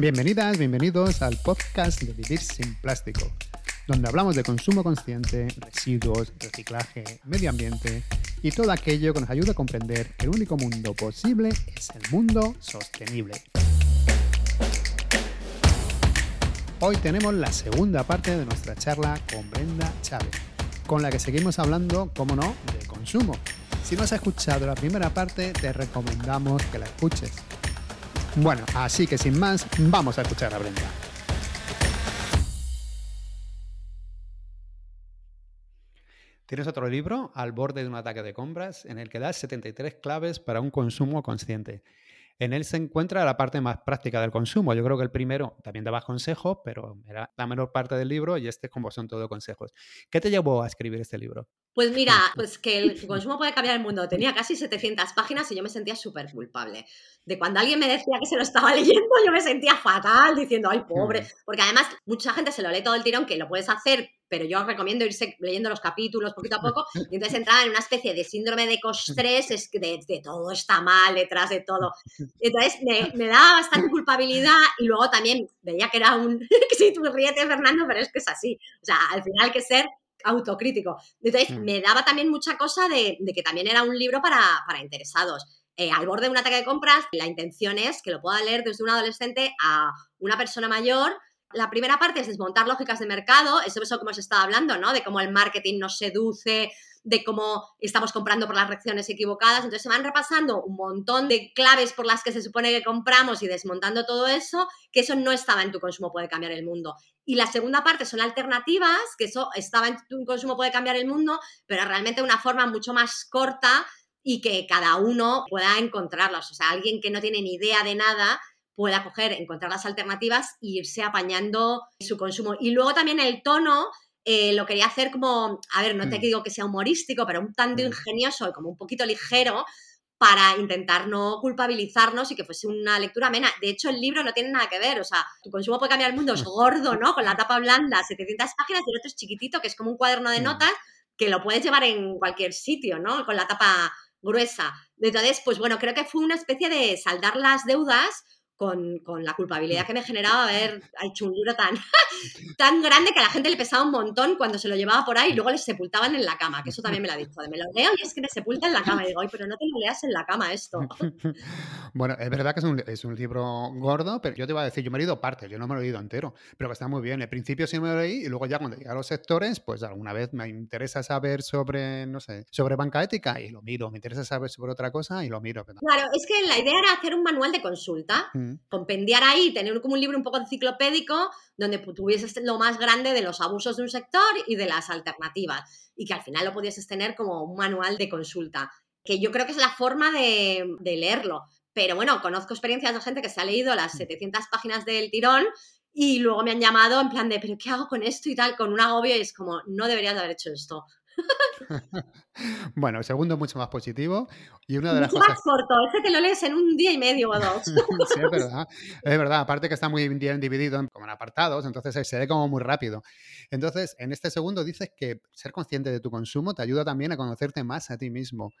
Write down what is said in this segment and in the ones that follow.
Bienvenidas, bienvenidos al podcast de Vivir sin Plástico, donde hablamos de consumo consciente, residuos, reciclaje, medio ambiente y todo aquello que nos ayuda a comprender que el único mundo posible es el mundo sostenible. Hoy tenemos la segunda parte de nuestra charla con Brenda Chávez, con la que seguimos hablando, como no, de consumo. Si no has escuchado la primera parte, te recomendamos que la escuches. Bueno, así que sin más, vamos a escuchar a Brenda. Tienes otro libro, Al borde de un ataque de compras, en el que das 73 claves para un consumo consciente. En él se encuentra la parte más práctica del consumo. Yo creo que el primero también daba consejos, pero era la menor parte del libro y este como son todo consejos. ¿Qué te llevó a escribir este libro? Pues mira, pues que el consumo puede cambiar el mundo. Tenía casi 700 páginas y yo me sentía súper culpable. De cuando alguien me decía que se lo estaba leyendo, yo me sentía fatal diciendo, ay, pobre. Porque además mucha gente se lo lee todo el tirón, que lo puedes hacer pero yo os recomiendo irse leyendo los capítulos poquito a poco y entonces entraba en una especie de síndrome de costrés, es que de, todo está mal detrás de todo. Entonces me, me, daba bastante culpabilidad y luego también veía que era un, que si tú ríete Fernando, pero es que es así. O sea, al final hay que ser autocrítico. Entonces mm. me daba también mucha cosa de, de que también era un libro para, para interesados. Eh, al borde de un ataque de compras, la intención es que lo pueda leer desde un adolescente a una persona mayor la primera parte es desmontar lógicas de mercado, eso es lo que hemos estado hablando, ¿no? De cómo el marketing nos seduce, de cómo estamos comprando por las reacciones equivocadas. Entonces se van repasando un montón de claves por las que se supone que compramos y desmontando todo eso, que eso no estaba en tu consumo puede cambiar el mundo. Y la segunda parte son alternativas, que eso estaba en tu consumo puede cambiar el mundo, pero realmente una forma mucho más corta y que cada uno pueda encontrarlas. O sea, alguien que no tiene ni idea de nada pueda coger, encontrar las alternativas e irse apañando su consumo. Y luego también el tono eh, lo quería hacer como, a ver, no te mm. digo que sea humorístico, pero un tanto mm. ingenioso y como un poquito ligero para intentar no culpabilizarnos y que fuese una lectura amena. De hecho, el libro no tiene nada que ver, o sea, tu consumo puede cambiar el mundo, es gordo, ¿no? Con la tapa blanda, 700 páginas, y el otro es chiquitito, que es como un cuaderno de mm. notas, que lo puedes llevar en cualquier sitio, ¿no? Con la tapa gruesa. Entonces, pues bueno, creo que fue una especie de saldar las deudas con, con, la culpabilidad que me generaba haber hecho un libro tan, tan grande que a la gente le pesaba un montón cuando se lo llevaba por ahí y luego le sepultaban en la cama, que eso también me lo ha dicho, de me lo leo y es que me sepulta en la cama. Y digo, pero no te lo leas en la cama esto. Bueno, es verdad que es un, es un libro gordo, pero yo te iba a decir, yo me he leído partes, yo no me lo he leído entero, pero que está muy bien. Al principio sí me lo leí y luego ya cuando llegué a los sectores, pues alguna vez me interesa saber sobre, no sé, sobre banca ética y lo miro, me interesa saber sobre otra cosa y lo miro. Claro, es que la idea era hacer un manual de consulta. Mm compendiar ahí, tener como un libro un poco enciclopédico donde tuvieses lo más grande de los abusos de un sector y de las alternativas y que al final lo pudieses tener como un manual de consulta, que yo creo que es la forma de, leerlo. Pero bueno, conozco experiencias de gente que se ha leído las 700 mm. páginas del tirón y luego me han llamado en plan de, pero ¿qué hago con esto y tal? Con un agobio y es como, no deberías de haber hecho esto. bueno, el segundo mucho más positivo. Y una de las mucho más corto, ese te lo lees en un día y medio o dos. sí, es verdad. Es verdad, aparte que está muy bien dividido en, como en apartados, entonces se ve como muy rápido. Entonces, en este segundo dices que ser consciente de tu consumo te ayuda también a conocerte más a ti mismo.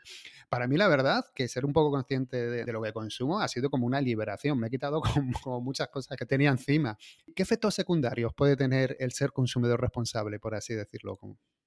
Para mí, la verdad, que ser un poco consciente de, lo que consumo ha sido como una liberación. Me he quitado como, muchas cosas que tenía encima. ¿Qué efectos secundarios puede tener el ser consumidor responsable, por así decirlo?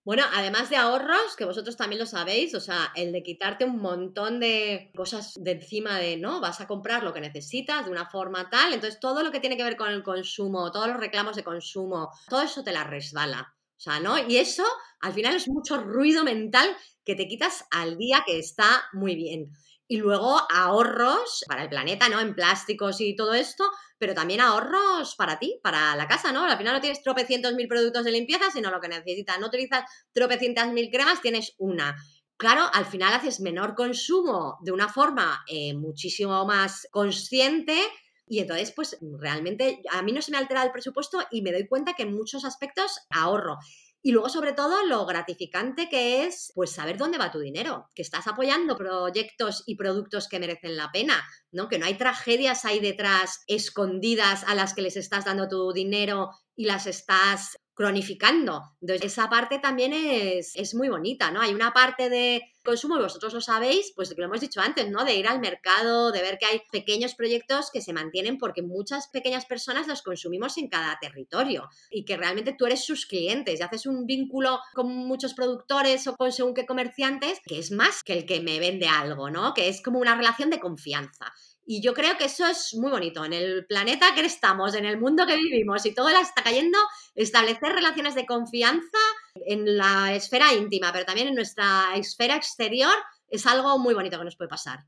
Bueno, además de ahorros, que vosotros también lo sabéis, o sea, el de quitarte un montón de cosas de encima de, ¿no? Vas a comprar lo que necesitas de una forma tal, entonces todo lo que tiene que ver con el consumo, todos los reclamos de consumo, todo eso te la resbala. O sea, ¿no? Y eso al final es mucho ruido mental que te quitas al día que está muy bien. Y luego ahorros para el planeta, ¿no? En plásticos y todo esto, pero también ahorros para ti, para la casa, ¿no? Al final no tienes tropecientos mil productos de limpieza, sino lo que necesitas. No utilizas tropecientas mil cremas, tienes una. Claro, al final haces menor consumo de una forma eh, muchísimo más consciente y entonces, pues realmente a mí no se me altera el presupuesto y me doy cuenta que en muchos aspectos ahorro. Y luego, sobre todo, lo gratificante que es, pues, saber dónde va tu dinero, que estás apoyando proyectos y productos que merecen la pena, ¿no? Que no hay tragedias ahí detrás escondidas a las que les estás dando tu dinero y las estás cronificando. Entonces, esa parte también es, es, muy bonita, ¿no? Hay una parte de consumo, vosotros lo sabéis, pues lo hemos dicho antes, ¿no? De ir al mercado, de ver que hay pequeños proyectos que se mantienen porque muchas pequeñas personas los consumimos en cada territorio y que realmente tú eres sus clientes y haces un vínculo con muchos productores o con según qué comerciantes que es más que el que me vende algo, ¿no? Que es como una relación de confianza. Y yo creo que eso es muy bonito. En el planeta que estamos, en el mundo que vivimos y todo está cayendo, establecer relaciones de confianza en la esfera íntima, pero también en nuestra esfera exterior, es algo muy bonito que nos puede pasar.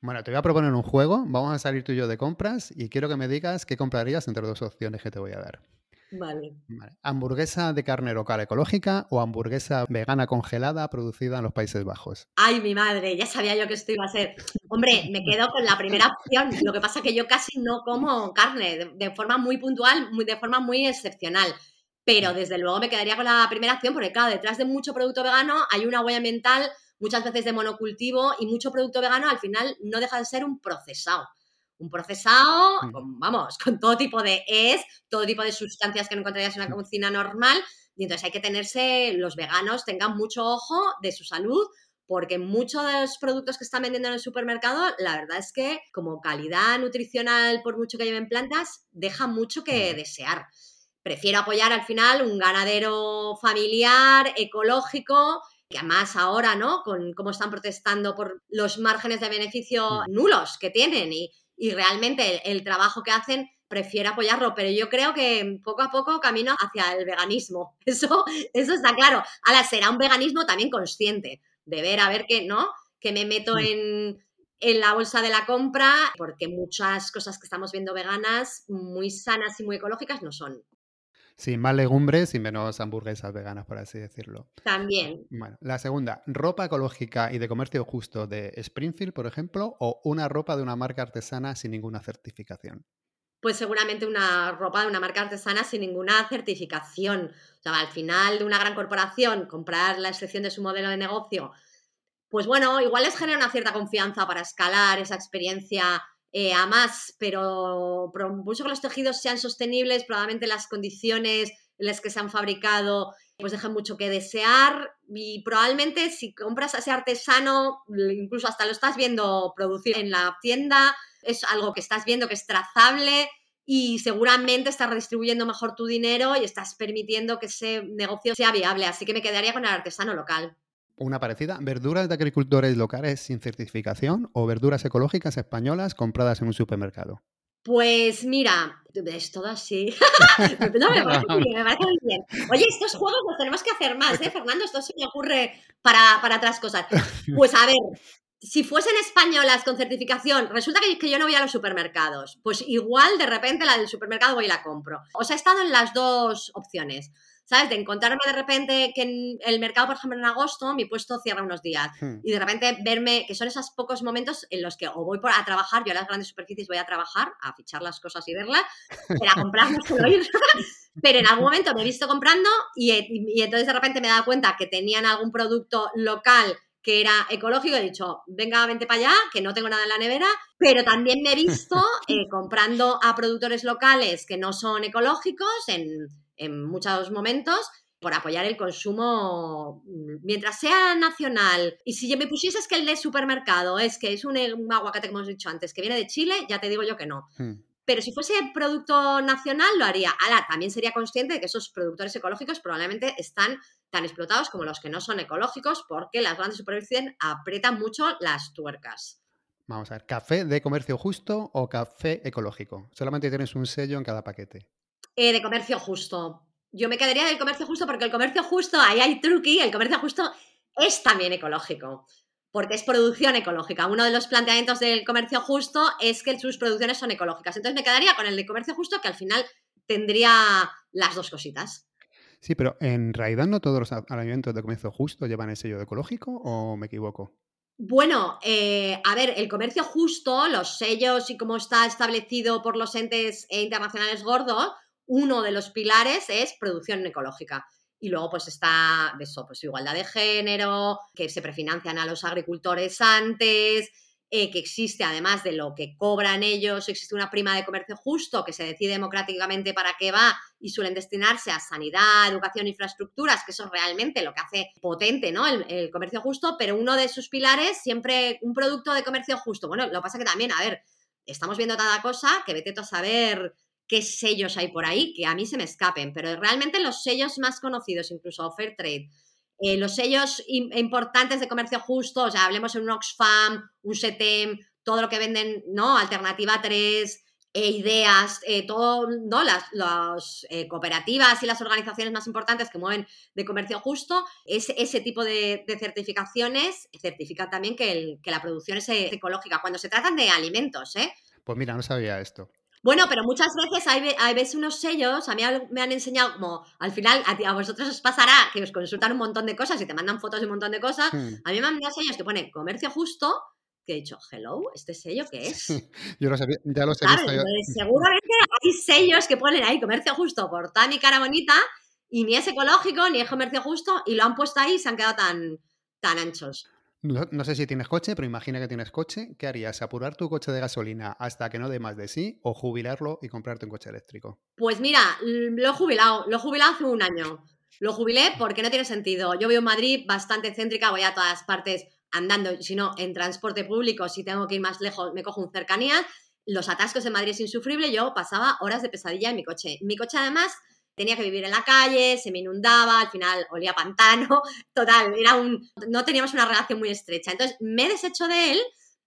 Bueno, te voy a proponer un juego. Vamos a salir tú y yo de compras y quiero que me digas qué comprarías entre dos opciones que te voy a dar. Vale. ¿Hamburguesa de carne local ecológica o hamburguesa vegana congelada producida en los Países Bajos? Ay, mi madre, ya sabía yo que esto iba a ser. Hombre, me quedo con la primera opción. Lo que pasa es que yo casi no como carne de, forma muy puntual, muy, de forma muy excepcional. Pero desde luego me quedaría con la primera opción porque, claro, detrás de mucho producto vegano hay una huella ambiental muchas veces de monocultivo y mucho producto vegano al final no deja de ser un procesado un procesado, mm. vamos, con todo tipo de es, todo tipo de sustancias que no encontrarías en una cocina normal. Y entonces hay que tenerse, los veganos tengan mucho ojo de su salud, porque muchos de los productos que están vendiendo en el supermercado, la verdad es que como calidad nutricional, por mucho que lleven plantas, deja mucho que desear. Prefiero apoyar al final un ganadero familiar, ecológico, que además ahora, ¿no? Con cómo están protestando por los márgenes de beneficio nulos que tienen y, y realmente el, trabajo que hacen prefiero apoyarlo, pero yo creo que poco a poco camino hacia el veganismo. Eso, eso está claro. Ahora será un veganismo también consciente, de ver a ver qué, ¿no? Que me meto en, en la bolsa de la compra, porque muchas cosas que estamos viendo veganas, muy sanas y muy ecológicas, no son. Sí, más legumbres y menos hamburguesas veganas, por así decirlo. También. Bueno, la segunda, ropa ecológica y de comercio justo de Springfield, por ejemplo, o una ropa de una marca artesana sin ninguna certificación. Pues seguramente una ropa de una marca artesana sin ninguna certificación. O sea, al final de una gran corporación, comprar la excepción de su modelo de negocio, pues bueno, igual les genera una cierta confianza para escalar esa experiencia eh, a más, pero mucho que los tejidos sean sostenibles, probablemente las condiciones en las que se han fabricado pues dejan mucho que desear y probablemente si compras a ese artesano, incluso hasta lo estás viendo producir en la tienda, es algo que estás viendo que es trazable y seguramente estás redistribuyendo mejor tu dinero y estás permitiendo que ese negocio sea viable. Así que me quedaría con el artesano local una parecida, verduras de agricultores locales sin certificación o verduras ecológicas españolas compradas en un supermercado. Pues mira, es todo así. no, me parece muy bien, me parece muy bien. Oye, estos juegos los tenemos que hacer más, ¿eh, Fernando? Esto se me ocurre para, para otras cosas. Pues a ver, si fuesen españolas con certificación, resulta que, que, yo no voy a los supermercados. Pues igual de repente la del supermercado voy y la compro. O sea, he estado en las dos opciones. ¿Sabes? De encontrarme de repente que en el mercado, por ejemplo, en agosto, mi puesto cierra unos días. Hmm. Y de repente verme, que son esos pocos momentos en los que o voy por, a trabajar, yo a las grandes superficies voy a trabajar, a fichar las cosas y verlas, pero a comprar no suelo ir. pero en algún momento me he visto comprando y, y entonces de repente me he dado cuenta que tenían algún producto local que era ecológico, he dicho, venga, vente para allá, que no tengo nada en la nevera, pero también me he visto eh, comprando a productores locales que no son ecológicos en, en muchos momentos por apoyar el consumo mm, mientras sea nacional. Y si me pusieses que el de supermercado es que es un, aguacate, como hemos dicho antes, que viene de Chile, ya te digo yo que no. Hmm. Pero si fuese producto nacional, lo haría. Ahora, también sería consciente de que esos productores ecológicos probablemente están tan explotados como los que no son ecológicos, porque las grandes superficies apretan mucho las tuercas. Vamos a ver, ¿café de comercio justo o café ecológico? Solamente tienes un sello en cada paquete. Eh, de comercio justo. Yo me quedaría del comercio justo porque el comercio justo, ahí hay truqui, el comercio justo es también ecológico, porque es producción ecológica. Uno de los planteamientos del comercio justo es que sus producciones son ecológicas. Entonces me quedaría con el de comercio justo que al final tendría las dos cositas. Sí, pero en realidad no todos los alimentos de comercio justo llevan el sello de ecológico o me equivoco. Bueno, eh, a ver, el comercio justo, los sellos y cómo está establecido por los entes internacionales gordos, uno de los pilares es producción ecológica. Y luego pues está eso, pues igualdad de género, que se prefinancian a los agricultores antes, eh, que existe, además de lo que cobran ellos, existe una prima de comercio justo que se decide democráticamente para qué va y suelen destinarse a sanidad, educación, infraestructuras, que eso es realmente lo que hace potente ¿no? el, comercio justo, pero uno de sus pilares siempre un producto de comercio justo. Bueno, lo que pasa que también, a ver, estamos viendo cada cosa que vete tú a saber qué sellos hay por ahí, que a mí se me escapen, pero realmente los sellos más conocidos, incluso Fair Trade, eh, los sellos importantes de comercio justo, o sea, hablemos en un Oxfam, un SETEM, todo lo que venden, ¿no? Alternativa 3, e ideas, eh, todo, ¿no? Las, eh, cooperativas y las organizaciones más importantes que mueven de comercio justo, es, ese tipo de, certificaciones certifica también que, que, la producción es ecológica, cuando se tratan de alimentos, ¿eh? Pues mira, no sabía esto. Bueno, pero muchas veces hay, hay veces unos sellos, a mí me han enseñado como, al final, a, vosotros os pasará que os consultan un montón de cosas y te mandan fotos de un montón de cosas. Hmm. A mí me han enviado sellos que pone comercio justo, que he dicho, hello, ¿este sello qué es? yo lo sabía, ya lo sé. Seguramente hay sellos que ponen ahí comercio justo por toda mi cara bonita y ni es ecológico ni es comercio justo y lo han puesto ahí y se han quedado tan, tan anchos. No, sé si tienes coche, pero imagina que tienes coche. ¿Qué harías? ¿Apurar tu coche de gasolina hasta que no dé más de sí o jubilarlo y comprarte un coche eléctrico? Pues mira, lo he jubilado. Lo he jubilado hace un año. Lo jubilé porque no tiene sentido. Yo vivo en Madrid bastante céntrica, voy a todas partes andando, si no, en transporte público, si tengo que ir más lejos, me cojo un cercanías. Los atascos en Madrid es insufrible, yo pasaba horas de pesadilla en mi coche. Mi coche además tenía que vivir en la calle, se me inundaba, al final olía pantano, total, era un, no teníamos una relación muy estrecha. Entonces me he deshecho de él,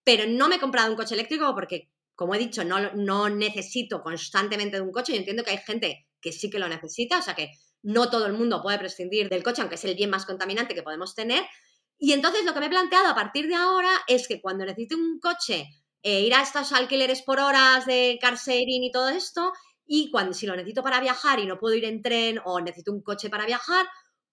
pero no me he comprado un coche eléctrico porque, como he dicho, no, no necesito constantemente de un coche. Yo entiendo que hay gente que sí que lo necesita, o sea que no todo el mundo puede prescindir del coche, aunque es el bien más contaminante que podemos tener. Y entonces lo que me he planteado a partir de ahora es que cuando necesite un coche, eh, ir a estos alquileres por horas de car sharing y todo esto, y cuando si lo necesito para viajar y no puedo ir en tren o necesito un coche para viajar,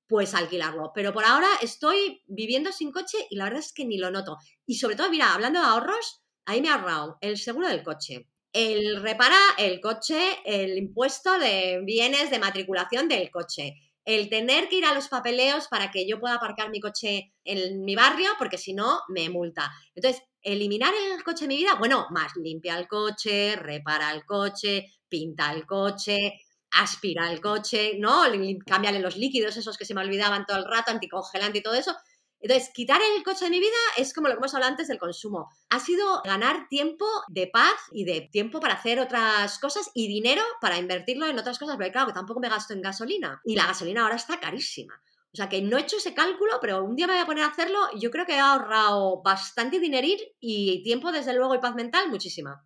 pues alquilarlo. Pero por ahora estoy viviendo sin coche y la verdad es que ni lo noto. Y sobre todo, mira, hablando de ahorros, ahí me ha ahorrado el seguro del coche, el repara el coche, el impuesto de bienes de matriculación del coche, el tener que ir a los papeleos para que yo pueda aparcar mi coche en mi barrio, porque si no, me multa. Entonces, eliminar el coche de mi vida, bueno, más limpia el coche, repara el coche, pinta el coche, aspira el coche, ¿no? Cámbiale los líquidos, esos que se me olvidaban todo el rato, anticongelante y todo eso. Entonces, quitar el coche de mi vida es como lo que hemos hablado antes del consumo. Ha sido ganar tiempo de paz y de tiempo para hacer otras cosas y dinero para invertirlo en otras cosas, porque claro, que tampoco me gasto en gasolina. Y la gasolina ahora está carísima. O sea que no he hecho ese cálculo, pero un día me voy a poner a hacerlo y yo creo que he ahorrado bastante dinerir y tiempo, desde luego, y paz mental, muchísima.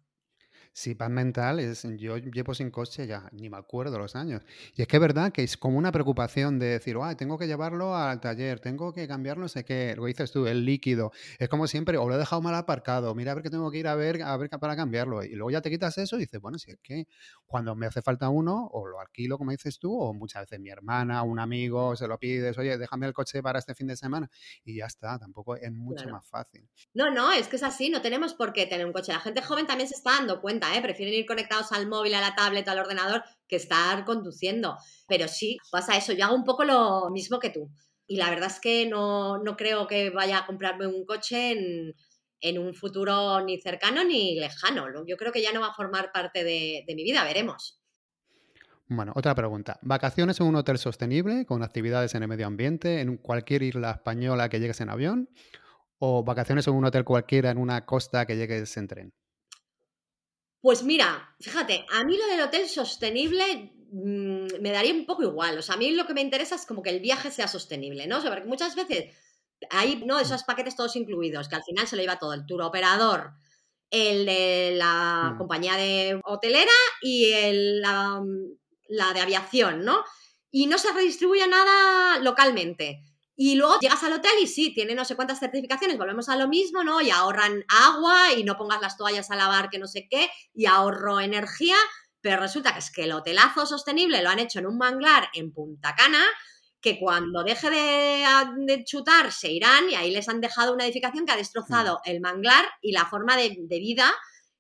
Sí, paz mental es, yo llevo sin coche ya, ni me acuerdo los años. Y es que es verdad que es como una preocupación de decir, ah, tengo que llevarlo al taller, tengo que cambiar no sé qué, lo dices tú, el líquido. Es como siempre, o lo he dejado mal aparcado, mira a ver que tengo que ir a ver, a ver para cambiarlo. Y luego ya te quitas eso y dices, bueno, si es que cuando me hace falta uno, o lo alquilo, como dices tú, o muchas veces mi hermana, un amigo, se lo pides, oye, déjame el coche para este fin de semana, y ya está, tampoco es mucho más fácil. No, no, es que es así, no tenemos por qué tener un coche. La gente joven también se está dando cuenta ¿eh? Prefieren ir conectados al móvil, a la tablet, al ordenador, que estar conduciendo. Pero sí, pasa eso. Yo hago un poco lo mismo que tú. Y la verdad es que no, creo que vaya a comprarme un coche en, un futuro ni cercano ni lejano. Yo creo que ya no va a formar parte de, de mi vida, veremos. Bueno, otra pregunta. ¿Vacaciones en un hotel sostenible con actividades en el medio ambiente en cualquier isla española que llegues en avión? ¿O vacaciones en un hotel cualquiera en una costa que llegues en tren? Pues mira, fíjate, a mí lo del hotel sostenible mm, me daría un poco igual. O sea, a mí lo que me interesa es como que el viaje sea sostenible, ¿no? O sea, porque muchas veces hay, ¿no? Esos paquetes todos incluidos, que al final se lo lleva todo, el tour operador, el de la mm. compañía de hotelera y el, la, la de aviación, ¿no? Y no se redistribuye nada localmente. Y luego llegas al hotel y sí, tiene no sé cuántas certificaciones, volvemos a lo mismo, ¿no? Y ahorran agua y no pongas las toallas a lavar que no sé qué, y ahorro energía, pero resulta que es que el hotelazo sostenible lo han hecho en un manglar en Punta Cana, que cuando deje de, chutar se irán y ahí les han dejado una edificación que ha destrozado mm. el manglar y la forma de, de vida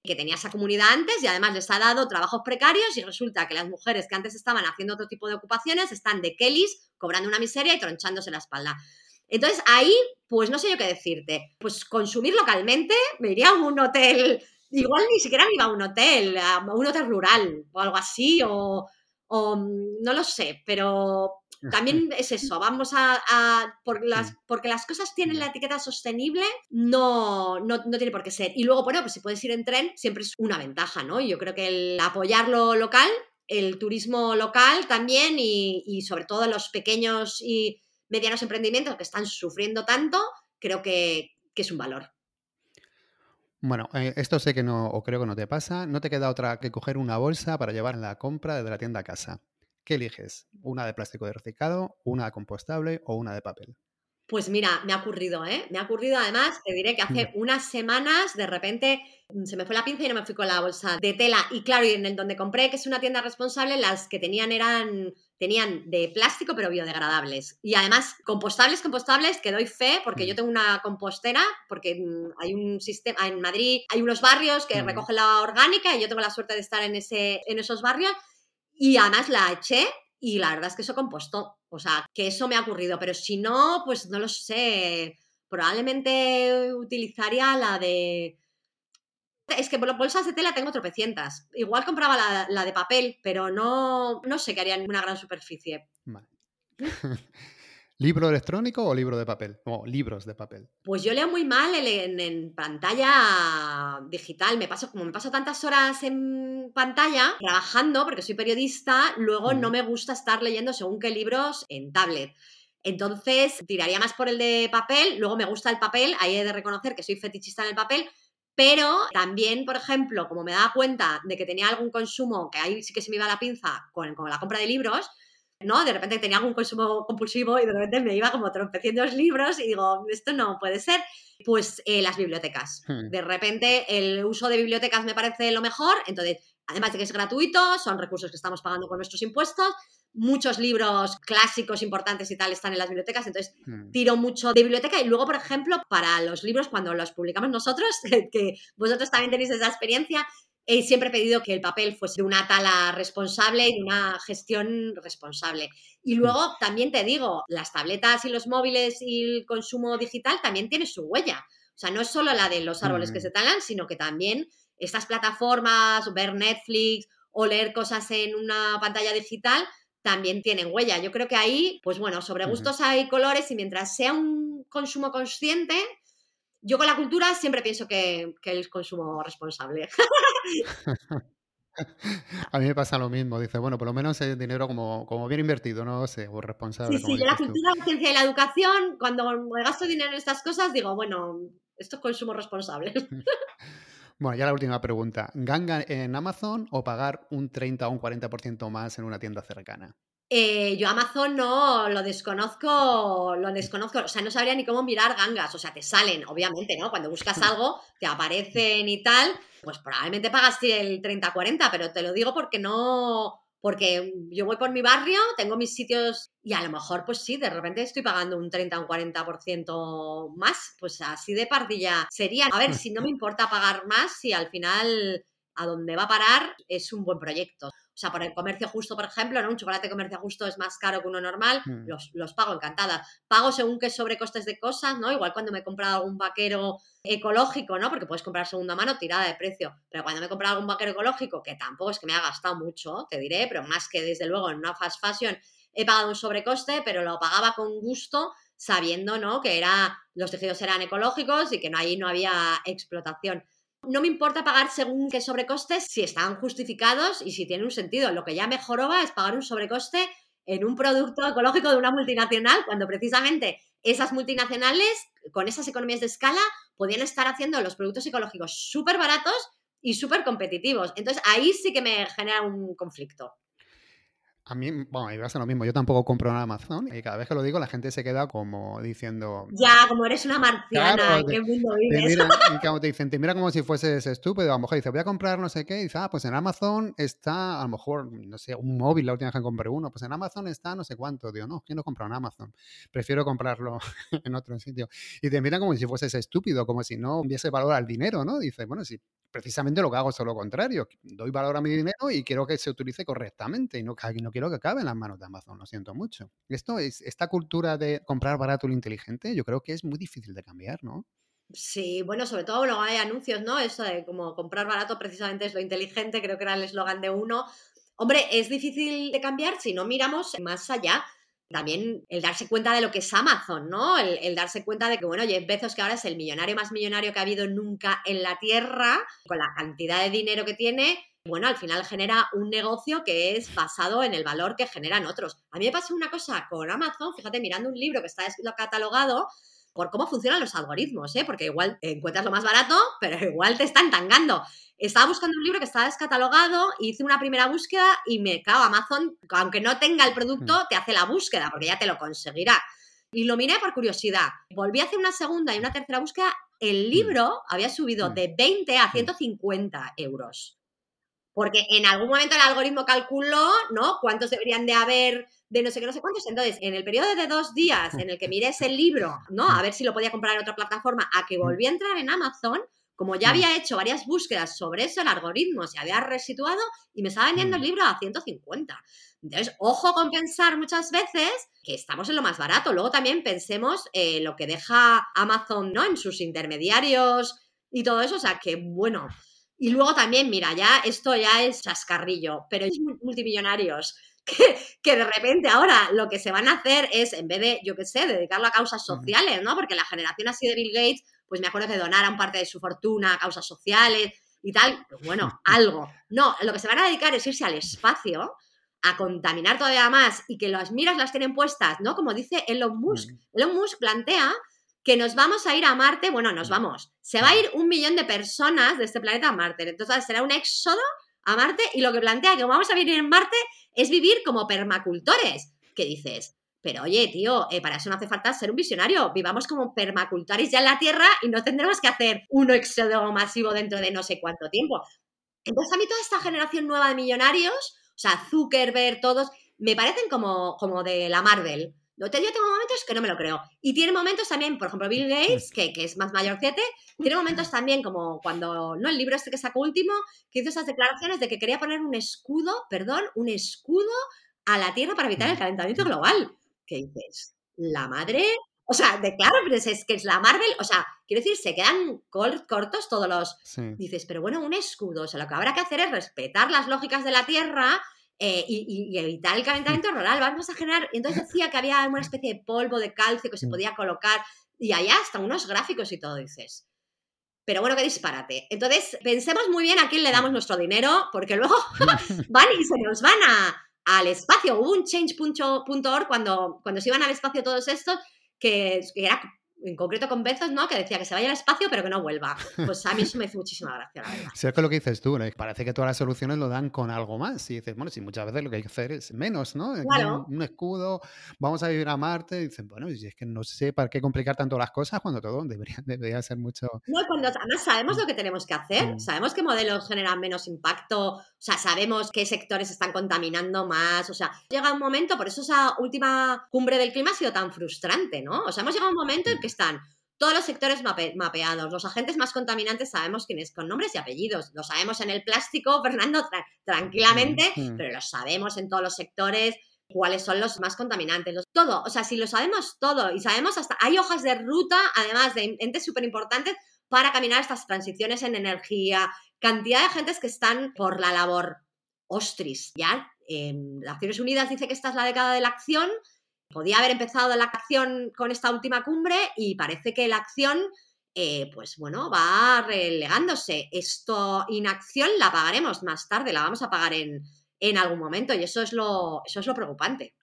que tenía esa comunidad antes y además les ha dado trabajos precarios y resulta que las mujeres que antes estaban haciendo otro tipo de ocupaciones están de Kellys cobrando una miseria y tronchándose la espalda. Entonces ahí, pues no sé yo qué decirte. Pues consumir localmente, me iría a un hotel, igual ni siquiera me iba a un hotel, a un hotel rural o algo así, o, o no lo sé, pero también es eso, vamos a, las, porque las cosas tienen la etiqueta sostenible, no, no, tiene por qué ser. Y luego, bueno, pues si puedes ir en tren, siempre es una ventaja, ¿no? Yo creo que el apoyar lo local, el turismo local también y, sobre todo los pequeños y medianos emprendimientos que están sufriendo tanto, creo que, es un valor. Bueno, eh, esto sé que no, o creo que no te pasa. No te queda otra que coger una bolsa para llevar la compra desde la tienda a casa. ¿Qué eliges? ¿Una de plástico de reciclado, una de compostable o una de papel? Pues mira, me ha ocurrido, ¿eh? Me ha ocurrido además, te diré que hace mm. unas semanas de repente mm, se me fue la pinza y no me fui con la bolsa de tela. Y claro, y en el donde compré, que es una tienda responsable, las que tenían eran tenían de plástico pero biodegradables. Y además, compostables, compostables, que doy fe, porque yo mm. tengo una compostera, porque hay un sistema, en Madrid hay unos barrios que recogen la orgánica y yo tengo la suerte de estar en, ese, en esos barrios y además la eché y la verdad es que eso compostó. O sea, que eso me ha ocurrido. Pero si no, pues no lo sé. Probablemente utilizaría la de. Es que bolsas de tela tengo tropecientas. Igual compraba la, la de papel, pero no, no sé qué haría en una gran superficie. Vale. ¿Libro electrónico o libro de papel? O libros de papel. Pues yo leo muy mal en, pantalla digital. Me paso, como me paso tantas horas en pantalla trabajando, porque soy periodista, luego no me gusta estar leyendo según qué libros en tablet. Entonces, tiraría más por el de papel. Luego me gusta el papel. Ahí he de reconocer que soy fetichista en el papel. Pero también, por ejemplo, como me daba cuenta de que tenía algún consumo, que ahí sí que se me iba la pinza con la compra de libros, ¿no? De repente tenía algún consumo compulsivo y de repente me iba como trompeciendo los libros y digo, esto no puede ser. Pues eh, las bibliotecas. Hmm. De repente el uso de bibliotecas me parece lo mejor, entonces, además de que es gratuito, son recursos que estamos pagando con nuestros impuestos, muchos libros clásicos importantes y tal están en las bibliotecas, entonces hmm. tiro mucho de biblioteca y luego, por ejemplo, para los libros, cuando los publicamos nosotros, que vosotros también tenéis esa experiencia, He siempre pedido que el papel fuese de una tala responsable y de una gestión responsable. Y luego también te digo, las tabletas y los móviles y el consumo digital también tiene su huella. O sea, no es solo la de los árboles que mm. se talan, sino que también estas plataformas, ver Netflix o leer cosas en una pantalla digital, también tienen huella. Yo creo que ahí, pues bueno, sobre gustos hay colores y mientras sea un consumo consciente, yo con la cultura siempre pienso que, que el consumo responsable. A mí me pasa lo mismo. Dice, bueno, por lo menos es dinero como, como bien invertido, no sé, o responsable. Sí, sí, yo la cultura, la ciencia y la educación, cuando me gasto dinero en estas cosas, digo, bueno, esto es consumo responsable. Bueno, ya la última pregunta. ¿Ganga en Amazon o pagar un 30 o un 40% más en una tienda cercana? Eh, yo Amazon no lo desconozco, lo desconozco, o sea, no sabría ni cómo mirar gangas, o sea, te salen, obviamente, ¿no? Cuando buscas algo, te aparecen y tal, pues probablemente pagas el 30-40, pero te lo digo porque no, porque yo voy por mi barrio, tengo mis sitios y a lo mejor, pues sí, de repente estoy pagando un 30 o un 40% más, pues así de pardilla sería. A ver, si no me importa pagar más, si al final a donde va a parar es un buen proyecto. O sea, por el comercio justo, por ejemplo, ¿no? Un chocolate de comercio justo es más caro que uno normal, mm. los, pago encantada. Pago según qué sobrecostes de cosas, ¿no? Igual cuando me he comprado algún vaquero ecológico, ¿no? Porque puedes comprar segunda mano tirada de precio. Pero cuando me he comprado algún vaquero ecológico, que tampoco es que me ha gastado mucho, te diré, pero más que desde luego en una fast fashion he pagado un sobrecoste, pero lo pagaba con gusto sabiendo, ¿no? Que era, los tejidos eran ecológicos y que no, ahí no había explotación no me importa pagar según qué sobrecostes si están justificados y si tienen un sentido. Lo que ya mejoró es pagar un sobrecoste en un producto ecológico de una multinacional, cuando precisamente esas multinacionales, con esas economías de escala, podían estar haciendo los productos ecológicos súper baratos y súper competitivos. Entonces ahí sí que me genera un conflicto. A mí, bueno, a ser lo mismo. Yo tampoco compro en Amazon y cada vez que lo digo la gente se queda como diciendo... Ya, como eres una marciana, ¿en qué mundo vives? Te mira, y te dicen, te mira como si fueses estúpido. A lo mejor dice, voy a comprar no sé qué. Y dice, ah, pues en Amazon está, a lo mejor, no sé, un móvil, la última vez que compré uno. Pues en Amazon está no sé cuánto. Digo, no, quiero comprar en Amazon. Prefiero comprarlo en otro sitio. Y te miran como si fueses estúpido, como si no hubiese valor al dinero, ¿no? Dice, bueno, sí, precisamente lo que hago es lo contrario. Doy valor a mi dinero y quiero que se utilice correctamente y no, no quiero que acabe en las manos de Amazon, lo siento mucho. Esto es, esta cultura de comprar barato lo inteligente, yo creo que es muy difícil de cambiar, ¿no? Sí, bueno, sobre todo luego hay anuncios, ¿no? Eso de como comprar barato precisamente es lo inteligente, creo que era el eslogan de uno. Hombre, es difícil de cambiar si no miramos más allá. También el darse cuenta de lo que es Amazon, ¿no? El, darse cuenta de que, bueno, Jeff Bezos, que ahora es el millonario más millonario que ha habido nunca en la Tierra, con la cantidad de dinero que tiene, bueno, al final genera un negocio que es basado en el valor que generan otros. A mí me pasó una cosa con Amazon, fíjate, mirando un libro que está catalogado, por cómo funcionan los algoritmos, ¿eh? porque igual encuentras lo más barato, pero igual te están tangando. Estaba buscando un libro que estaba descatalogado, hice una primera búsqueda y me cago, Amazon, aunque no tenga el producto, hmm. te hace la búsqueda, porque ya te lo conseguirá. Y lo miré por curiosidad. Volví a hacer una segunda y una tercera búsqueda. El hmm. libro había subido hmm. de 20 a 150 euros. Porque en algún momento el algoritmo calculó, ¿no? Cuántos deberían de haber de no sé qué, no sé cuántos. Entonces, en el periodo de dos días en el que miré ese libro, ¿no? A ver si lo podía comprar en otra plataforma, a que volví a entrar en Amazon, como ya había hecho varias búsquedas sobre eso, el algoritmo se había resituado y me estaba vendiendo el libro a 150. Entonces, ojo con pensar muchas veces que estamos en lo más barato. Luego también pensemos eh, lo que deja Amazon, ¿no? En sus intermediarios y todo eso. O sea, que bueno. Y luego también, mira, ya esto ya es chascarrillo, pero es multimillonarios que, de repente ahora lo que se van a hacer es, en vez de, yo qué sé, dedicarlo a causas sociales, ¿no? Porque la generación así de Bill Gates, pues me acuerdo que donaran parte de su fortuna a causas sociales y tal. Pues bueno, algo. No, lo que se van a dedicar es irse al espacio a contaminar todavía más y que las miras las tienen puestas, ¿no? Como dice Elon Musk. Elon Musk plantea que nos vamos a ir a Marte, bueno, nos vamos, se va a ir un millón de personas de este planeta a Marte, entonces será un éxodo a Marte y lo que plantea que vamos a vivir en Marte es vivir como permacultores. ¿Qué dices? Pero oye, tío, eh, para eso no hace falta ser un visionario. Vivamos como permacultores ya en la Tierra y no tendremos que hacer un éxodo masivo dentro de no sé cuánto tiempo. Entonces a mí toda esta generación nueva de millonarios, o sea, Zuckerberg, todos, me parecen como, como de la Marvel. Yo tengo momentos que no me lo creo. Y tiene momentos también, por ejemplo, Bill Gates, que, que es más mayorcete, tiene momentos también como cuando, ¿no? El libro este que sacó último, que hizo esas declaraciones de que quería poner un escudo, perdón, un escudo a la Tierra para evitar el calentamiento global. ¿Qué dices? La madre o sea, de claro, pero es, que es la Marvel, o sea, quiero decir, se quedan cortos todos los... Dices, pero bueno, un escudo, o sea, lo que habrá que hacer es respetar las lógicas de la Tierra eh, y, evitar el calentamiento rural. Vamos a generar. Entonces decía que había una especie de polvo de calcio que se mm. podía colocar y allá hasta unos gráficos y todo, dices. Pero bueno, qué disparate. Entonces, pensemos muy bien a quién le damos nuestro dinero, porque luego van y se nos van a, al espacio. Hubo un change.org cuando, cuando se iban al espacio todos estos, que, que era en concreto con Bezos, ¿no? Que decía que se vaya al espacio pero que no vuelva. Pues a mí eso me hizo muchísima gracia, la verdad. Sí, es que lo que dices tú, ¿no? parece que todas las soluciones lo dan con algo más. Y dices, bueno, si muchas veces lo que hay que hacer es menos, ¿no? Claro. Un, escudo, vamos a vivir a Marte. Y dicen, bueno, si es que no sé para qué complicar tanto las cosas cuando todo debería, debería ser mucho... No, cuando además sabemos lo que tenemos que hacer, mm. sabemos qué modelos generan menos impacto, o sea, sabemos qué sectores están contaminando más, o sea, llega un momento, por eso esa última cumbre del clima ha sido tan frustrante, ¿no? O sea, hemos llegado a un momento en que están todos los sectores mapeados. Los agentes más contaminantes sabemos quiénes, con nombres y apellidos. Lo sabemos en el plástico, Fernando, tranquilamente, mm, pero lo sabemos en todos los sectores cuáles son los más contaminantes. todo, o sea, si lo sabemos todo y sabemos hasta, hay hojas de ruta, además de entes súper importantes, para caminar estas transiciones en energía, cantidad de agentes que están por la labor. Ostris, ya en Naciones Unidas dice que esta es la década de la acción, Podía haber empezado la acción con esta última cumbre y parece que la acción, eh, pues bueno, va relegándose. Esto, inacción, la pagaremos más tarde, la vamos a pagar en, en algún momento y eso es lo, eso es lo preocupante.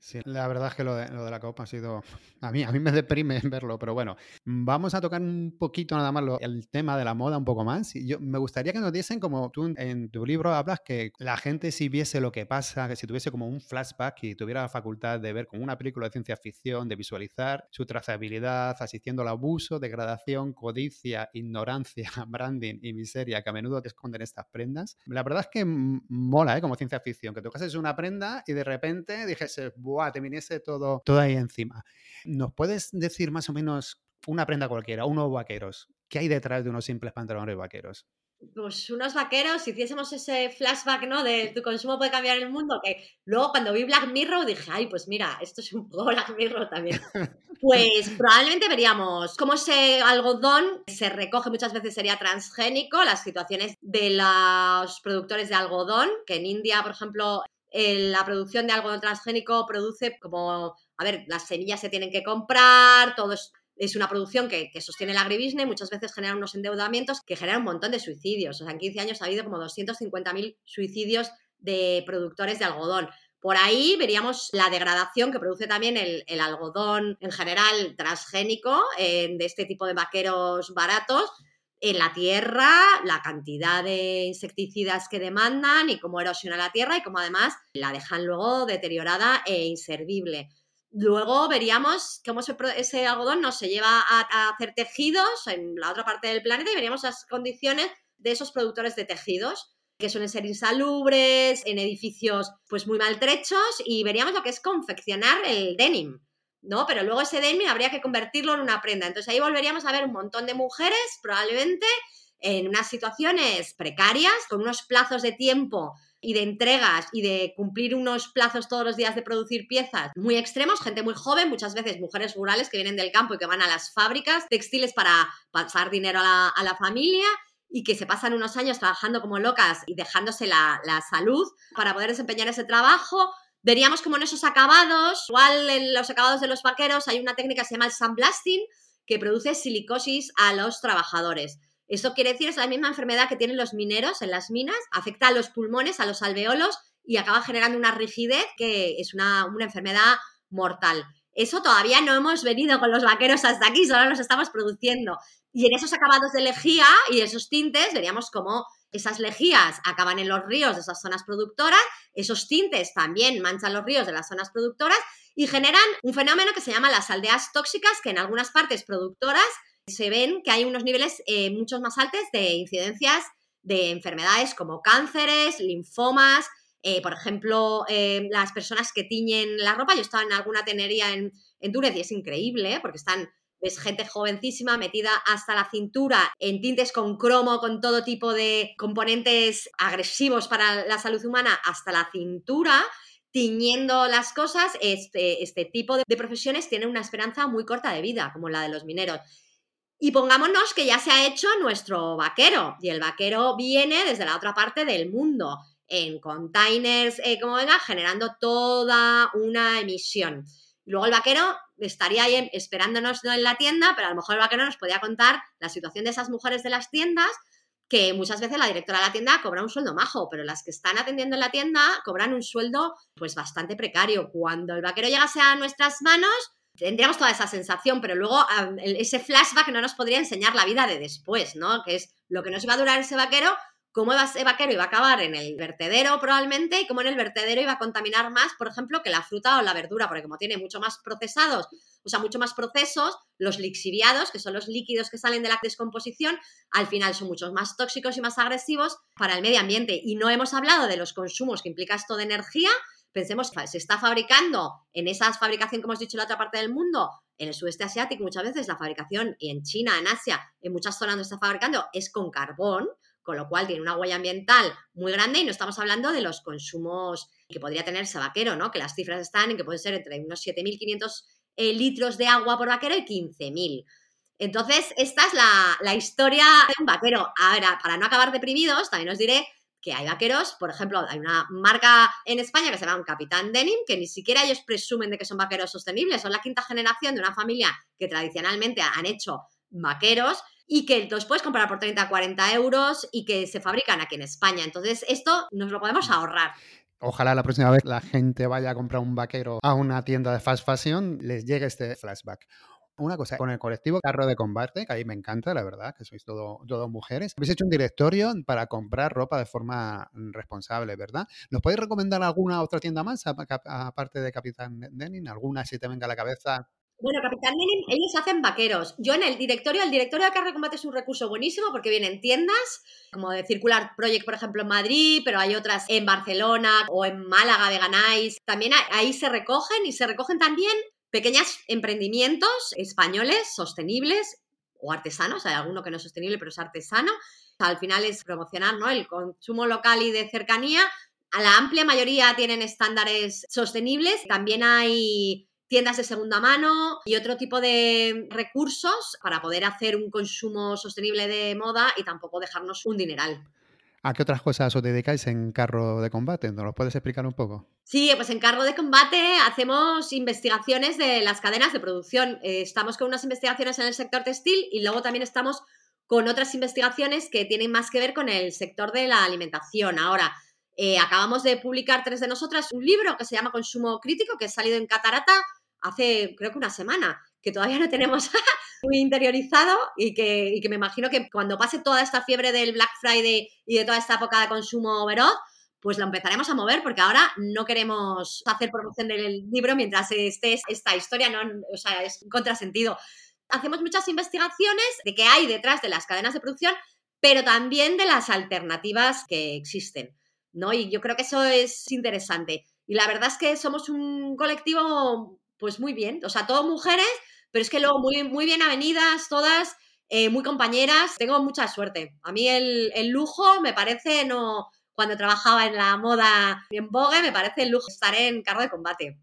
Sí, la verdad es que lo de, lo de, la copa ha sido. A mí, a mí me deprime verlo, pero bueno, vamos a tocar un poquito nada más el tema de la moda un poco más. Yo me gustaría que nos diesen, como tú en tu libro hablas, que la gente si viese lo que pasa, que si tuviese como un flashback y tuviera la facultad de ver como una película de ciencia ficción, de visualizar su trazabilidad, asistiendo al abuso, degradación, codicia, ignorancia, branding y miseria que a menudo te esconden estas prendas. La verdad es que mola, ¿eh? Como ciencia ficción, que tocases una prenda y de repente dijese ¡buah! te viniese todo, todo ahí encima. ¿Nos puedes decir más o menos una prenda cualquiera, unos vaqueros? ¿Qué hay detrás de unos simples pantalones vaqueros? pues unos vaqueros, si hiciésemos ese flashback, ¿no? De tu consumo puede cambiar el mundo, que luego cuando vi Black Mirror dije, ay, pues mira, esto es un poco Black Mirror también. Pues probablemente veríamos cómo ese algodón se recoge, muchas veces sería transgénico, las situaciones de los productores de algodón, que en India, por ejemplo, la producción de algodón transgénico produce como, a ver, las semillas se tienen que comprar, todo es una producción que, sostiene el agribusiness, muchas veces genera unos endeudamientos que generan un montón de suicidios. O sea, en 15 años ha habido como 250.000 suicidios de productores de algodón. Por ahí veríamos la degradación que produce también el, algodón en general transgénico de este tipo de vaqueros baratos en la tierra, la cantidad de insecticidas que demandan y cómo erosiona la tierra y cómo además la dejan luego deteriorada e inservible. Luego veríamos cómo ese, algodón no se lleva a, hacer tejidos en la otra parte del planeta y veríamos las condiciones de esos productores de tejidos que suelen ser insalubres, en edificios pues muy maltrechos y veríamos lo que es confeccionar el denim, ¿no? Pero luego ese denim habría que convertirlo en una prenda. Entonces ahí volveríamos a ver un montón de mujeres probablemente en unas situaciones precarias, con unos plazos de tiempo y de entregas y de cumplir unos plazos todos los días de producir piezas muy extremos, gente muy joven, muchas veces mujeres rurales que vienen del campo y que van a las fábricas textiles para pasar dinero a la, familia y que se pasan unos años trabajando como locas y dejándose la, la salud para poder desempeñar ese trabajo. Veríamos como en esos acabados, igual en los acabados de los vaqueros hay una técnica que se llama el sandblasting que produce silicosis a los trabajadores. Eso quiere decir, es la misma enfermedad que tienen los mineros en las minas, afecta a los pulmones, a los alveolos y acaba generando una rigidez que es una, enfermedad mortal. Eso todavía no hemos venido con los vaqueros hasta aquí, solo los estamos produciendo. Y en esos acabados de lejía y esos tintes veríamos cómo esas lejías acaban en los ríos de esas zonas productoras, esos tintes también manchan los ríos de las zonas productoras y generan un fenómeno que se llama las aldeas tóxicas, que en algunas partes productoras se ven que hay unos niveles eh, muchos más altos de incidencias de enfermedades como cánceres, linfomas, eh, por ejemplo, eh, las personas que tiñen la ropa. Yo estaba en alguna tenería en, en Túnez y es increíble porque están ves gente jovencísima metida hasta la cintura en tintes con cromo, con todo tipo de componentes agresivos para la salud humana hasta la cintura tiñendo las cosas, este, este tipo de, profesiones tienen una esperanza muy corta de vida, como la de los mineros. Y pongámonos que ya se ha hecho nuestro vaquero y el vaquero viene desde la otra parte del mundo en containers, eh, como venga, generando toda una emisión. Luego el vaquero estaría ahí esperándonos en la tienda, pero a lo mejor el vaquero nos podía contar la situación de esas mujeres de las tiendas, que muchas veces la directora de la tienda cobra un sueldo majo, pero las que están atendiendo en la tienda cobran un sueldo pues bastante precario. Cuando el vaquero llegase a nuestras manos, tendríamos toda esa sensación, pero luego ese flashback no nos podría enseñar la vida de después, ¿no? Que es lo que nos iba a durar ese vaquero, cómo ese vaquero iba a acabar en el vertedero probablemente y cómo en el vertedero iba a contaminar más, por ejemplo, que la fruta o la verdura, porque como tiene mucho más procesados, o sea, mucho más procesos, los lixiviados, que son los líquidos que salen de la descomposición, al final son muchos más tóxicos y más agresivos para el medio ambiente. Y no hemos hablado de los consumos que implica esto de energía, Pensemos se está fabricando en esa fabricación que hemos dicho en la otra parte del mundo, en el sudeste asiático muchas veces la fabricación, y en China, en Asia, en muchas zonas donde se está fabricando, es con carbón, con lo cual tiene una huella ambiental muy grande y no estamos hablando de los consumos que podría tener ese vaquero, ¿no? Que las cifras están en que pueden ser entre unos 7.500 eh, litros de agua por vaquero y 15.000. Entonces, esta es la, la, historia de un vaquero. Ahora, para no acabar deprimidos, también os diré que hay vaqueros, por ejemplo, hay una marca en España que se llama Capitán Denim, que ni siquiera ellos presumen de que son vaqueros sostenibles, son la quinta generación de una familia que tradicionalmente han hecho vaqueros y que los puedes comprar por 30 40 euros y que se fabrican aquí en España. Entonces, esto nos lo podemos ahorrar. Ojalá la próxima vez la gente vaya a comprar un vaquero a una tienda de fast fashion, les llegue este flashback. Una cosa, con el colectivo Carro de Combate, que ahí me encanta, la verdad, que sois todo, todo mujeres, habéis hecho un directorio para comprar ropa de forma responsable, ¿verdad? ¿Nos podéis recomendar alguna otra tienda más, aparte de Capitán Denim? ¿Alguna si te venga a la cabeza? Bueno, Capitán Denim, ellos hacen vaqueros. Yo en el directorio, el directorio de Carro de Combate es un recurso buenísimo porque vienen tiendas, como de Circular Project, por ejemplo, en Madrid, pero hay otras en Barcelona o en Málaga, Veganáis. También ahí se recogen y se recogen también pequeños emprendimientos españoles sostenibles o artesanos, hay alguno que no es sostenible, pero es artesano. Al final es promocionar ¿no? el consumo local y de cercanía. A la amplia mayoría tienen estándares sostenibles. También hay tiendas de segunda mano y otro tipo de recursos para poder hacer un consumo sostenible de moda y tampoco dejarnos un dineral. ¿A qué otras cosas os dedicáis en carro de combate? ¿Nos lo puedes explicar un poco? Sí, pues en carro de combate hacemos investigaciones de las cadenas de producción. Eh, estamos con unas investigaciones en el sector textil y luego también estamos con otras investigaciones que tienen más que ver con el sector de la alimentación. Ahora, eh, acabamos de publicar tres de nosotras un libro que se llama Consumo Crítico, que ha salido en Catarata hace creo que una semana, que todavía no tenemos muy interiorizado y que, y que me imagino que cuando pase toda esta fiebre del Black Friday y de toda esta época de consumo veloz, pues lo empezaremos a mover porque ahora no queremos hacer promoción del libro mientras esté esta historia, no, o sea, es contrasentido. Hacemos muchas investigaciones de qué hay detrás de las cadenas de producción, pero también de las alternativas que existen, ¿no? Y yo creo que eso es interesante. Y la verdad es que somos un colectivo, pues muy bien, o sea, todas mujeres, pero es que luego muy, muy bien avenidas, todas eh, muy compañeras, tengo mucha suerte. A mí el, el lujo me parece no cuando trabajaba en la moda en Vogue, me parece el lujo estar en carro de combate.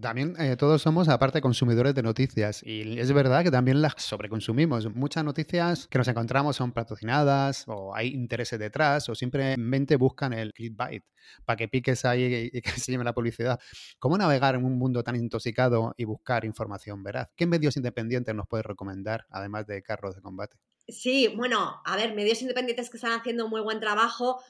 También eh, todos somos, aparte, consumidores de noticias. Y es verdad que también las sobreconsumimos. Muchas noticias que nos encontramos son patrocinadas o hay intereses detrás o simplemente buscan el clickbait para que piques ahí y, que se lleve la publicidad. ¿Cómo navegar en un mundo tan intoxicado y buscar información veraz? ¿Qué medios independientes nos puedes recomendar, además de carros de combate? Sí, bueno, a ver, medios independientes que están haciendo muy buen trabajo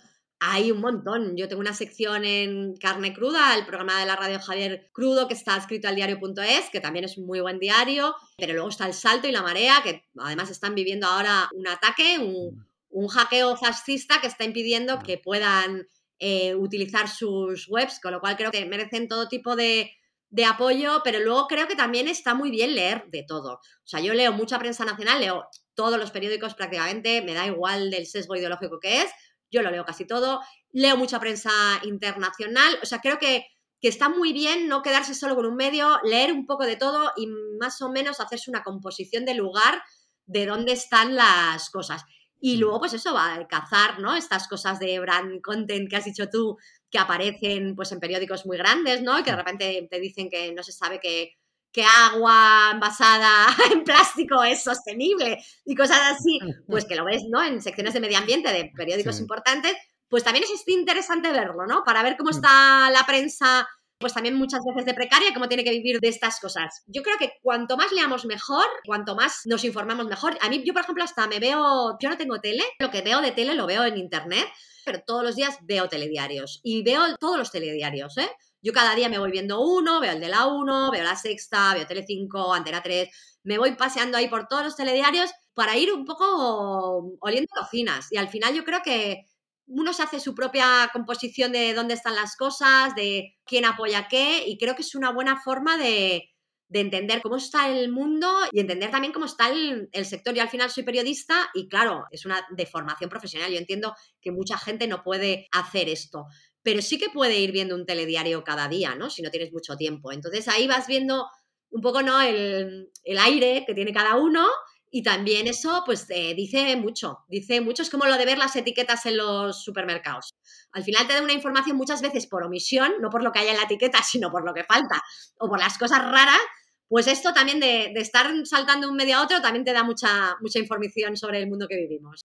hay un montón. Yo tengo una sección en Carne Cruda, el programa de la radio Javier Crudo, que está escrito al diario.es, que también es un muy buen diario. Pero luego está El Salto y La Marea, que además están viviendo ahora un ataque, un, hackeo fascista que está impidiendo que puedan eh, utilizar sus webs, con lo cual creo que merecen todo tipo de, de apoyo, pero luego creo que también está muy bien leer de todo. O sea, yo leo mucha prensa nacional, leo todos los periódicos prácticamente, me da igual del sesgo ideológico que es, yo lo leo casi todo, leo mucha prensa internacional, o sea, creo que, que está muy bien no quedarse solo con un medio, leer un poco de todo y más o menos hacerse una composición de lugar de dónde están las cosas. Y mm. luego, pues eso, va a cazar, ¿no? Estas cosas de brand content que has dicho tú, que aparecen pues en periódicos muy grandes, ¿no? Y que de mm. repente te dicen que no se sabe que que agua envasada en plástico es sostenible y cosas así, pues que lo ves, ¿no? En secciones de medio ambiente de periódicos importantes, pues también es interesante verlo, ¿no? Para ver cómo mm. está la prensa, pues también muchas veces de precaria, cómo tiene que vivir de estas cosas. Yo creo que cuanto más leamos mejor, cuanto más nos informamos mejor. A mí, yo por ejemplo, hasta me veo, yo no tengo tele, lo que veo de tele lo veo en internet, pero todos los días veo telediarios y veo todos los telediarios, ¿eh? Yo cada día me voy viendo uno, veo el de la 1, veo la sexta, veo Telecinco, Antena 3, me voy paseando ahí por todos los telediarios para ir un poco oliendo cocinas. Y al final yo creo que uno se hace su propia composición de dónde están las cosas, de quién apoya qué, y creo que es una buena forma de, entender cómo está el mundo y entender también cómo está el, el, sector. Yo al final soy periodista y claro, es una deformación profesional. Yo entiendo que mucha gente no puede hacer esto, pero sí que puede ir viendo un telediario cada día, ¿no? Si no tienes mucho tiempo. Entonces ahí vas viendo un poco, ¿no? El, aire que tiene cada uno y también eso, pues eh, dice mucho, dice mucho, es como lo de ver las etiquetas en los supermercados. Al final te da una información muchas veces por omisión, no por lo que haya en la etiqueta, sino por lo que falta o por las cosas raras. Pues esto también de, de estar saltando un medio a otro también te da mucha, mucha información sobre el mundo que vivimos.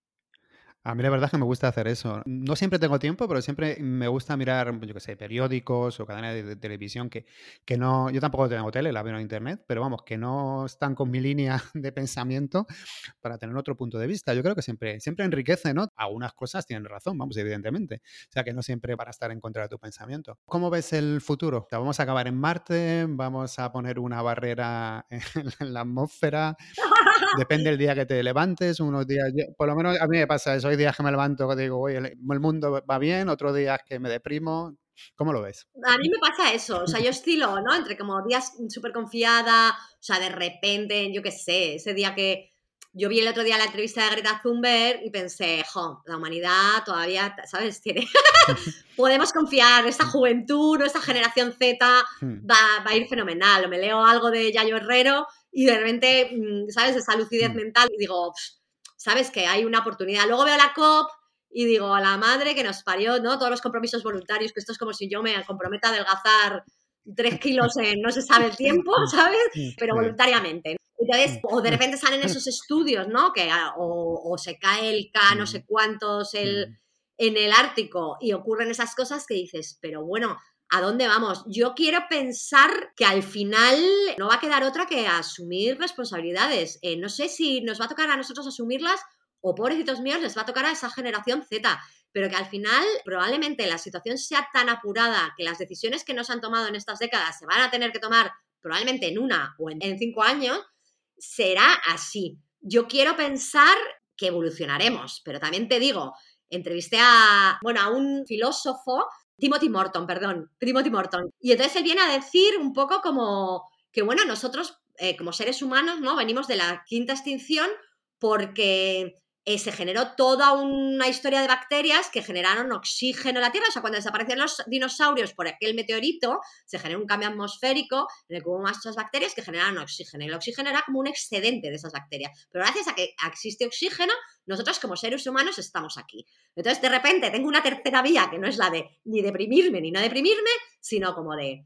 A mí la verdad es que me gusta hacer eso. No siempre tengo tiempo, pero siempre me gusta mirar, yo qué sé, periódicos o cadenas de, televisión que, que no... Yo tampoco tengo tele, la veo en internet, pero vamos, que no están con mi línea de pensamiento para tener otro punto de vista. Yo creo que siempre, siempre enriquece, ¿no? Algunas cosas tienen razón, vamos, evidentemente. O sea, que no siempre van a estar en contra de tu pensamiento. ¿Cómo ves el futuro? ¿Vamos a acabar en Marte? ¿Vamos a poner una barrera en la atmósfera? Depende del día que te levantes, unos días, por lo menos a mí me pasa eso, hay días que me levanto que digo, oye, el, mundo va bien, otros días que me deprimo. ¿Cómo lo ves? A mí me pasa eso, o sea, yo estilo, ¿no? Entre como días súper confiada, o sea, de repente, yo qué sé, ese día que yo vi el otro día la entrevista de Greta Thunberg y pensé, jo, la humanidad todavía, ¿sabes? Tiene... Podemos confiar, esta juventud, esta generación Z hmm. va, va, a ir fenomenal. O me leo algo de Yayo Herrero y de repente, mm, ¿sabes? Esa lucidez mm. mental y digo, ¿sabes? Que hay una oportunidad. Luego veo la COP y digo, a la madre que nos parió, ¿no? Todos los compromisos voluntarios, que esto es como si yo me comprometa a adelgazar tres kilos en no se sabe el tiempo, ¿sabes? Pero voluntariamente. Entonces, o de repente salen esos estudios, ¿no? Que, ah, o, se cae el K, no sé cuántos, el, en el Ártico y ocurren esas cosas que dices, pero bueno, ¿a dónde vamos? Yo quiero pensar que al final no va a quedar otra que asumir responsabilidades. Eh, no sé si nos va a tocar a nosotros asumirlas o pobrecitos míos les va a tocar a esa generación Z, pero que al final probablemente la situación sea tan apurada que las decisiones que no se han tomado en estas décadas se van a tener que tomar probablemente en una o en, cinco años, será así. Yo quiero pensar que evolucionaremos, pero también te digo, entrevisté a, bueno, a un filósofo, Timothy Morton, perdón, Timothy Morton, y entonces él viene a decir un poco como que, bueno, nosotros eh, como seres humanos, ¿no? Venimos de la quinta extinción porque eh, se generó toda una historia de bacterias que generaron oxígeno en la Tierra. O sea, cuando desaparecieron los dinosaurios por aquel meteorito, se generó un cambio atmosférico en el que hubo muchas bacterias que generaron oxígeno. Y el oxígeno era como un excedente de esas bacterias. Pero gracias a que existe oxígeno, nosotros como seres humanos estamos aquí. Entonces, de repente, tengo una tercera vía que no es la de ni deprimirme ni no deprimirme, sino como de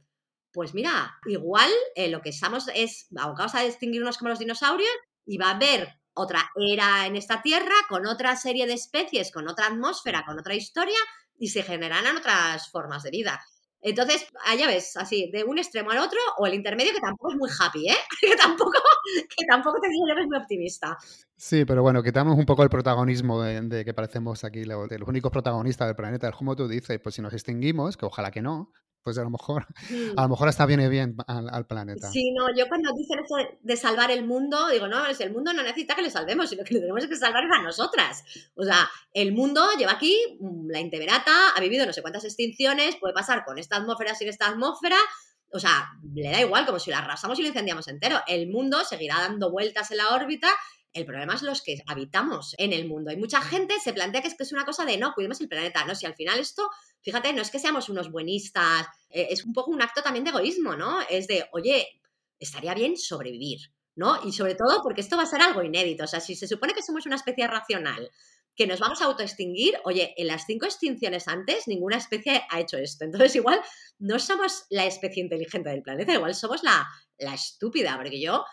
pues mira, igual eh, lo que estamos es abocados a distinguirnos como los dinosaurios y va a haber otra era en esta tierra, con otra serie de especies, con otra atmósfera, con otra historia, y se generarán otras formas de vida. Entonces, allá ves, así, de un extremo al otro, o el intermedio, que tampoco es muy happy, ¿eh? que tampoco, que tampoco te digo, muy optimista. Sí, pero bueno, quitamos un poco el protagonismo de, que parecemos aquí los, únicos protagonistas del planeta. Como tú dices, pues si nos extinguimos, que ojalá que no, pues a lo mejor, a lo mejor hasta viene bien al, planeta. Sí, no, yo cuando dicen eso de, salvar el mundo, digo, no, el mundo no necesita que le salvemos, sino que le tenemos que salvar a nosotras. O sea, el mundo lleva aquí mm, la inteverata, ha vivido no sé cuántas extinciones, puede pasar con esta atmósfera sin esta atmósfera, o sea, le da igual, como si la arrasamos y lo incendiamos entero. El mundo seguirá dando vueltas en la órbita el problema es los que habitamos en el mundo. Hay mucha gente se plantea que es que es una cosa de no, cuidemos el planeta. No, si al final esto, fíjate, no es que seamos unos buenistas, eh, es un poco un acto también de egoísmo, ¿no? Es de, oye, estaría bien sobrevivir, ¿no? Y sobre todo porque esto va a ser algo inédito. O sea, si se supone que somos una especie racional, que nos vamos a autoextinguir, oye, en las cinco extinciones antes ninguna especie ha hecho esto. Entonces, igual no somos la especie inteligente del planeta, igual somos la, la estúpida, porque yo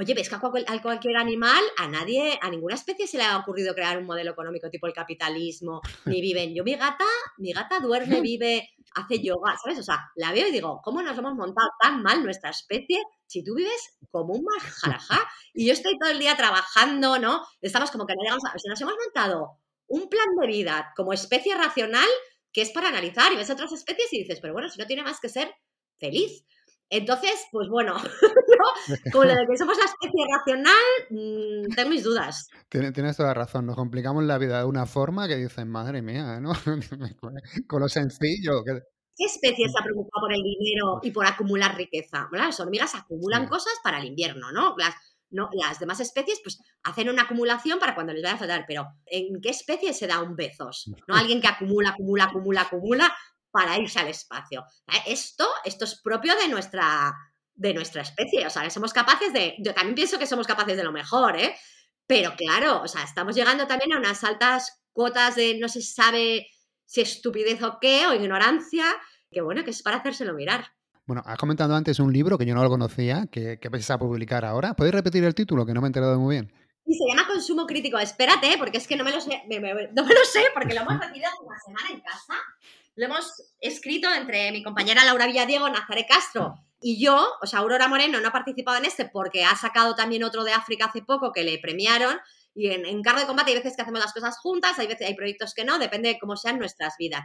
Oye, ves que a, cualquier animal, a nadie, a ninguna especie se le ha ocurrido crear un modelo económico tipo el capitalismo, ni viven. Yo, mi gata, mi gata duerme, vive, hace yoga, ¿sabes? O sea, la veo y digo, ¿cómo nos hemos montado tan mal nuestra especie si tú vives como un marjarajá? Y yo estoy todo el día trabajando, ¿no? Estamos como que no llegamos a... Si nos hemos montado un plan de vida como especie racional que es para analizar y ves otras especies y dices, pero bueno, si no tiene más que ser feliz. Entonces, pues bueno, yo, con lo de que somos la especie racional, mm, tengo mis dudas. Tienes, toda la razón, nos complicamos la vida de una forma que dicen, madre mía, ¿no? con lo sencillo. ¿Qué especie se ha preocupado por el dinero y por acumular riqueza? Las hormigas acumulan cosas para el invierno, ¿no? Las, no, las demás especies pues hacen una acumulación para cuando les vaya a faltar, pero ¿en qué especie se da un bezos? ¿No? Alguien que acumula, acumula, acumula, acumula para irse al espacio. Esto, esto es propio de nuestra, de nuestra especie. O sea, que somos capaces de. Yo también pienso que somos capaces de lo mejor, ¿eh? Pero claro, o sea, estamos llegando también a unas altas cuotas de no se sabe si estupidez o qué, o ignorancia, que bueno, que es para hacérselo mirar. Bueno, has comentado antes un libro que yo no lo conocía, que, que vais a publicar ahora. ¿Puedes repetir el título? Que no me he enterado muy bien. Y se llama Consumo Crítico. Espérate, porque es que no me lo sé, no me lo sé, porque lo hemos recibido hace una semana en casa lo hemos escrito entre mi compañera Laura Villadiego, Nazaré Castro y yo, o sea, Aurora Moreno no ha participado en este porque ha sacado también otro de África hace poco que le premiaron. Y en, cargo de combate hay veces que hacemos las cosas juntas, hay veces hay proyectos que no, depende de cómo sean nuestras vidas.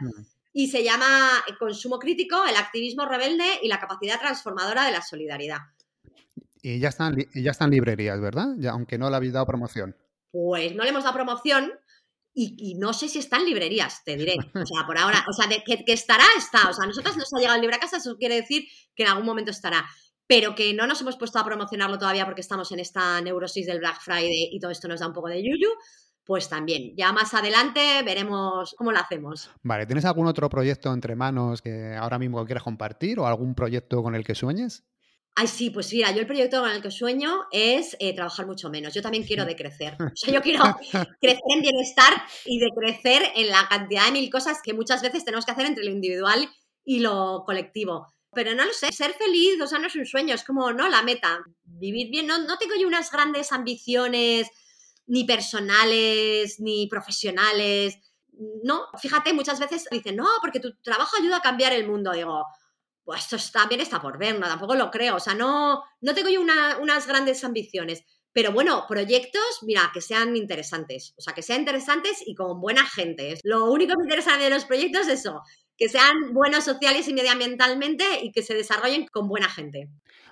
Y se llama Consumo Crítico, el activismo rebelde y la capacidad transformadora de la solidaridad. Y ya están, ya están librerías, ¿verdad? Ya, aunque no le habéis dado promoción. Pues no le hemos dado promoción, y, no sé si está en librerías, te diré. O sea, por ahora, o sea, que, estará, está. O sea, a nosotros nos ha llegado el libro a casa, eso quiere decir que en algún momento estará. Pero que no nos hemos puesto a promocionarlo todavía porque estamos en esta neurosis del Black Friday y todo esto nos da un poco de yuyu, pues también. Ya más adelante veremos cómo lo hacemos. Vale, ¿tienes algún otro proyecto entre manos que ahora mismo quieras compartir o algún proyecto con el que sueñes? Ay, sí, pues mira, yo el proyecto con el que sueño es eh, trabajar mucho menos. Yo también quiero decrecer. O sea, yo quiero crecer en bienestar y decrecer en la cantidad de mil cosas que muchas veces tenemos que hacer entre lo individual y lo colectivo. Pero no lo sé, ser feliz, o sea, no es un sueño, es como, no, la meta, vivir bien. No, no tengo yo unas grandes ambiciones ni personales, ni profesionales. No, fíjate, muchas veces dicen, no, porque tu trabajo ayuda a cambiar el mundo. Digo, pues esto también está por ver, no, tampoco lo creo. O sea, no, no tengo yo unas grandes ambiciones. Pero bueno, proyectos, mira, que sean interesantes. O sea, que sean interesantes y con buena gente. Lo único que me interesa de los proyectos es eso, que sean buenos sociales y medioambientalmente y que se desarrollen con buena gente.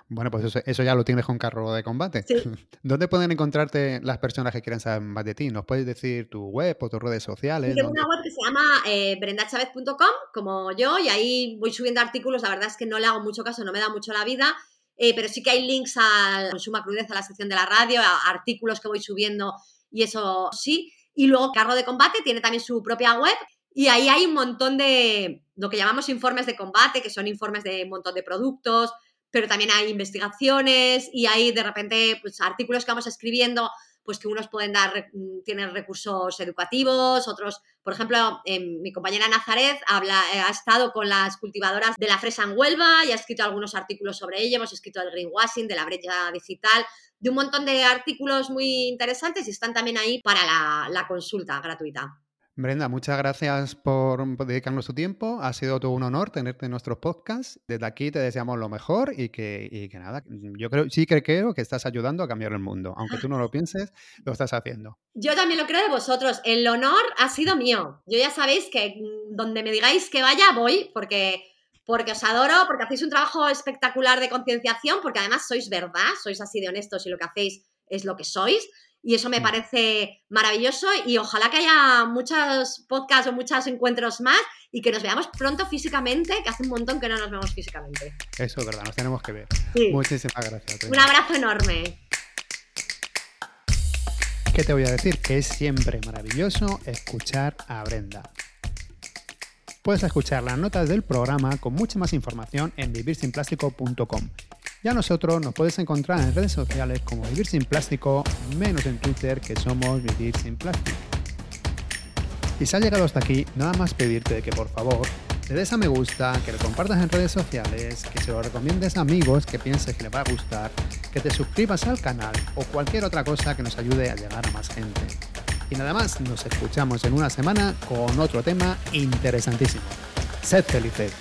Bueno, pues eso, ya lo tienes con carro de combate. ¿Dónde pueden encontrarte las personas que quieran saber más de ti? ¿Nos puedes decir tu web o tus redes sociales? Tengo una web que se llama eh, brendachavez.com, como yo, y ahí voy subiendo artículos. La verdad es que no le hago mucho caso, no me da mucho la vida. Eh, pero sí que hay links a Consuma Crudeza, a la sección de la radio, a artículos que voy subiendo y eso sí. Y luego Carro de Combate tiene también su propia web y ahí hay un montón de lo que llamamos informes de combate, que son informes de un montón de productos, pero también hay investigaciones y hay de repente pues, artículos que vamos escribiendo, pues que unos pueden dar, mm, tienen recursos educativos, otros, por ejemplo, em, mi compañera Nazaret eh, ha estado con las cultivadoras de la fresa en Huelva y ha escrito algunos artículos sobre ello, hemos escrito del greenwashing, de la brecha digital, de un montón de artículos muy interesantes y están también ahí para la consulta gratuita. Brenda, muchas gracias por dedicarnos tu tiempo. Ha sido todo un honor tenerte en nuestros podcasts. Desde aquí te deseamos lo mejor y que, que nada, yo creo, sí que creo que estás ayudando a cambiar el mundo. Aunque tú no lo pienses, lo estás haciendo. Yo también lo creo de vosotros. El honor ha sido mío. Yo ya sabéis que mm, donde me digáis que vaya, voy, porque, porque os adoro, porque hacéis un trabajo espectacular de concienciación, porque además sois verdad, sois así de honestos y lo que hacéis es lo que sois y eso me mm. parece maravilloso y ojalá que haya muchos podcasts o muchos encuentros más y que nos veamos pronto físicamente, que hace un montón que no nos vemos físicamente. Eso es verdad, nos tenemos que ver. Muchísimas gracias. Un abrazo enorme. ¿Qué te voy a decir? Que es siempre maravilloso escuchar a Brenda. Puedes escuchar las notas del programa con mucha más información en vivirsinplástico.com ya nosotros nos puedes encontrar en redes sociales como Vivir Sin Plástico, menos en Twitter que somos Vivir Sin Plástico. Y si has llegado hasta aquí, nada más pedirte que por favor le des a me gusta, que lo compartas en redes sociales, que se lo recomiendes a amigos que pienses que le va a gustar, que te suscribas al canal o cualquier otra cosa que nos ayude a llegar a más gente. Y nada más, nos escuchamos en una semana con otro tema interesantísimo. Sed felices.